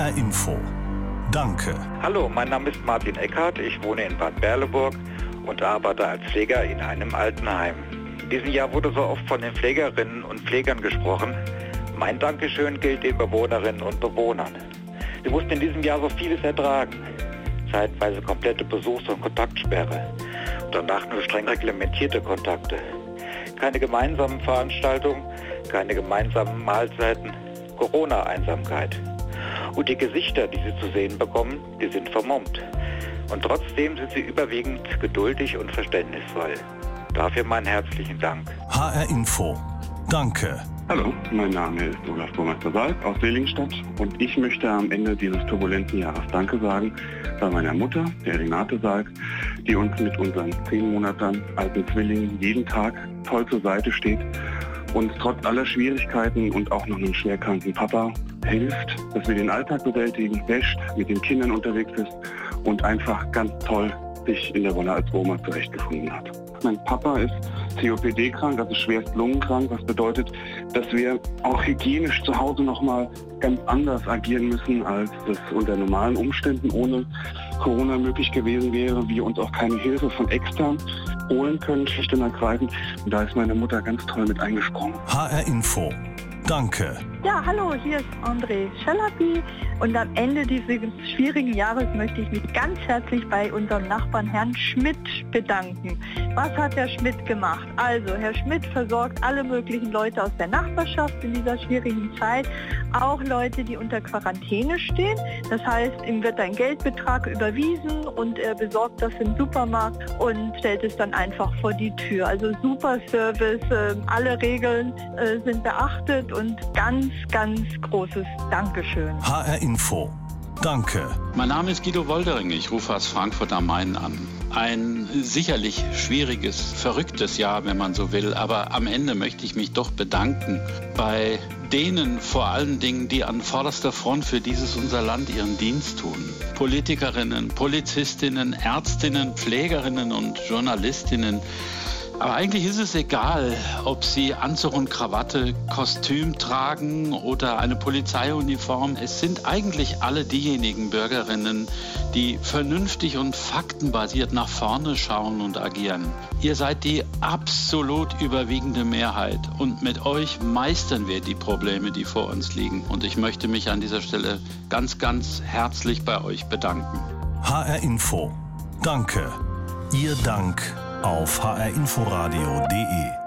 HR Info. Danke. Hallo, mein Name ist Martin Eckhardt. Ich wohne in Bad Berleburg und arbeite als Pfleger in einem Altenheim. In diesem Jahr wurde so oft von den Pflegerinnen und Pflegern gesprochen. Mein Dankeschön gilt den Bewohnerinnen und Bewohnern. Sie mussten in diesem Jahr so vieles ertragen. Zeitweise komplette Besuchs- und Kontaktsperre. Und danach nur streng reglementierte Kontakte. Keine gemeinsamen Veranstaltungen, keine gemeinsamen Mahlzeiten, Corona-Einsamkeit. Und die Gesichter, die sie zu sehen bekommen, die sind vermummt. Und trotzdem sind sie überwiegend geduldig und verständnisvoll. Dafür meinen herzlichen Dank. HR Info. Danke. Hallo, mein Name ist Olaf Burmeister Salk aus Seligenstadt und ich möchte am Ende dieses turbulenten Jahres Danke sagen bei meiner Mutter, der Renate Salk, die uns mit unseren zehn Monaten alten Zwillingen jeden Tag toll zur Seite steht und trotz aller Schwierigkeiten und auch noch einem schwerkranken Papa hilft, dass wir den Alltag bewältigen, wäscht, mit den Kindern unterwegs ist und einfach ganz toll sich in der Rolle als Oma zurechtgefunden hat. Mein Papa ist COPD-krank, also schwerst lungenkrank, was bedeutet, dass wir auch hygienisch zu Hause nochmal ganz anders agieren müssen, als das unter normalen Umständen ohne Corona möglich gewesen wäre. Wir uns auch keine Hilfe von extern holen können, schlicht und ergreifend. Und da ist meine Mutter ganz toll mit eingesprungen. HR Info. Danke. Ja, hallo, hier ist André Schalapi und am Ende dieses schwierigen Jahres möchte ich mich ganz herzlich bei unserem Nachbarn Herrn Schmidt bedanken. Was hat Herr Schmidt gemacht? Also, Herr Schmidt versorgt alle möglichen Leute aus der Nachbarschaft in dieser schwierigen Zeit, auch Leute, die unter Quarantäne stehen. Das heißt, ihm wird ein Geldbetrag überwiesen und er besorgt das im Supermarkt und stellt es dann einfach vor die Tür. Also super Service, ähm, alle Regeln äh, sind beachtet und ganz, ganz großes Dankeschön. HR Info. Danke. Mein Name ist Guido Woldering. Ich rufe aus Frankfurt am Main an. Ein sicherlich schwieriges, verrücktes Jahr, wenn man so will. Aber am Ende möchte ich mich doch bedanken bei denen vor allen Dingen, die an vorderster Front für dieses unser Land ihren Dienst tun. Politikerinnen, Polizistinnen, Ärztinnen, Pflegerinnen und Journalistinnen. Aber eigentlich ist es egal, ob Sie Anzug und Krawatte, Kostüm tragen oder eine Polizeiuniform. Es sind eigentlich alle diejenigen Bürgerinnen, die vernünftig und faktenbasiert nach vorne schauen und agieren. Ihr seid die absolut überwiegende Mehrheit und mit euch meistern wir die Probleme, die vor uns liegen. Und ich möchte mich an dieser Stelle ganz, ganz herzlich bei euch bedanken. HR Info. Danke. Ihr Dank auf hrinforadio.de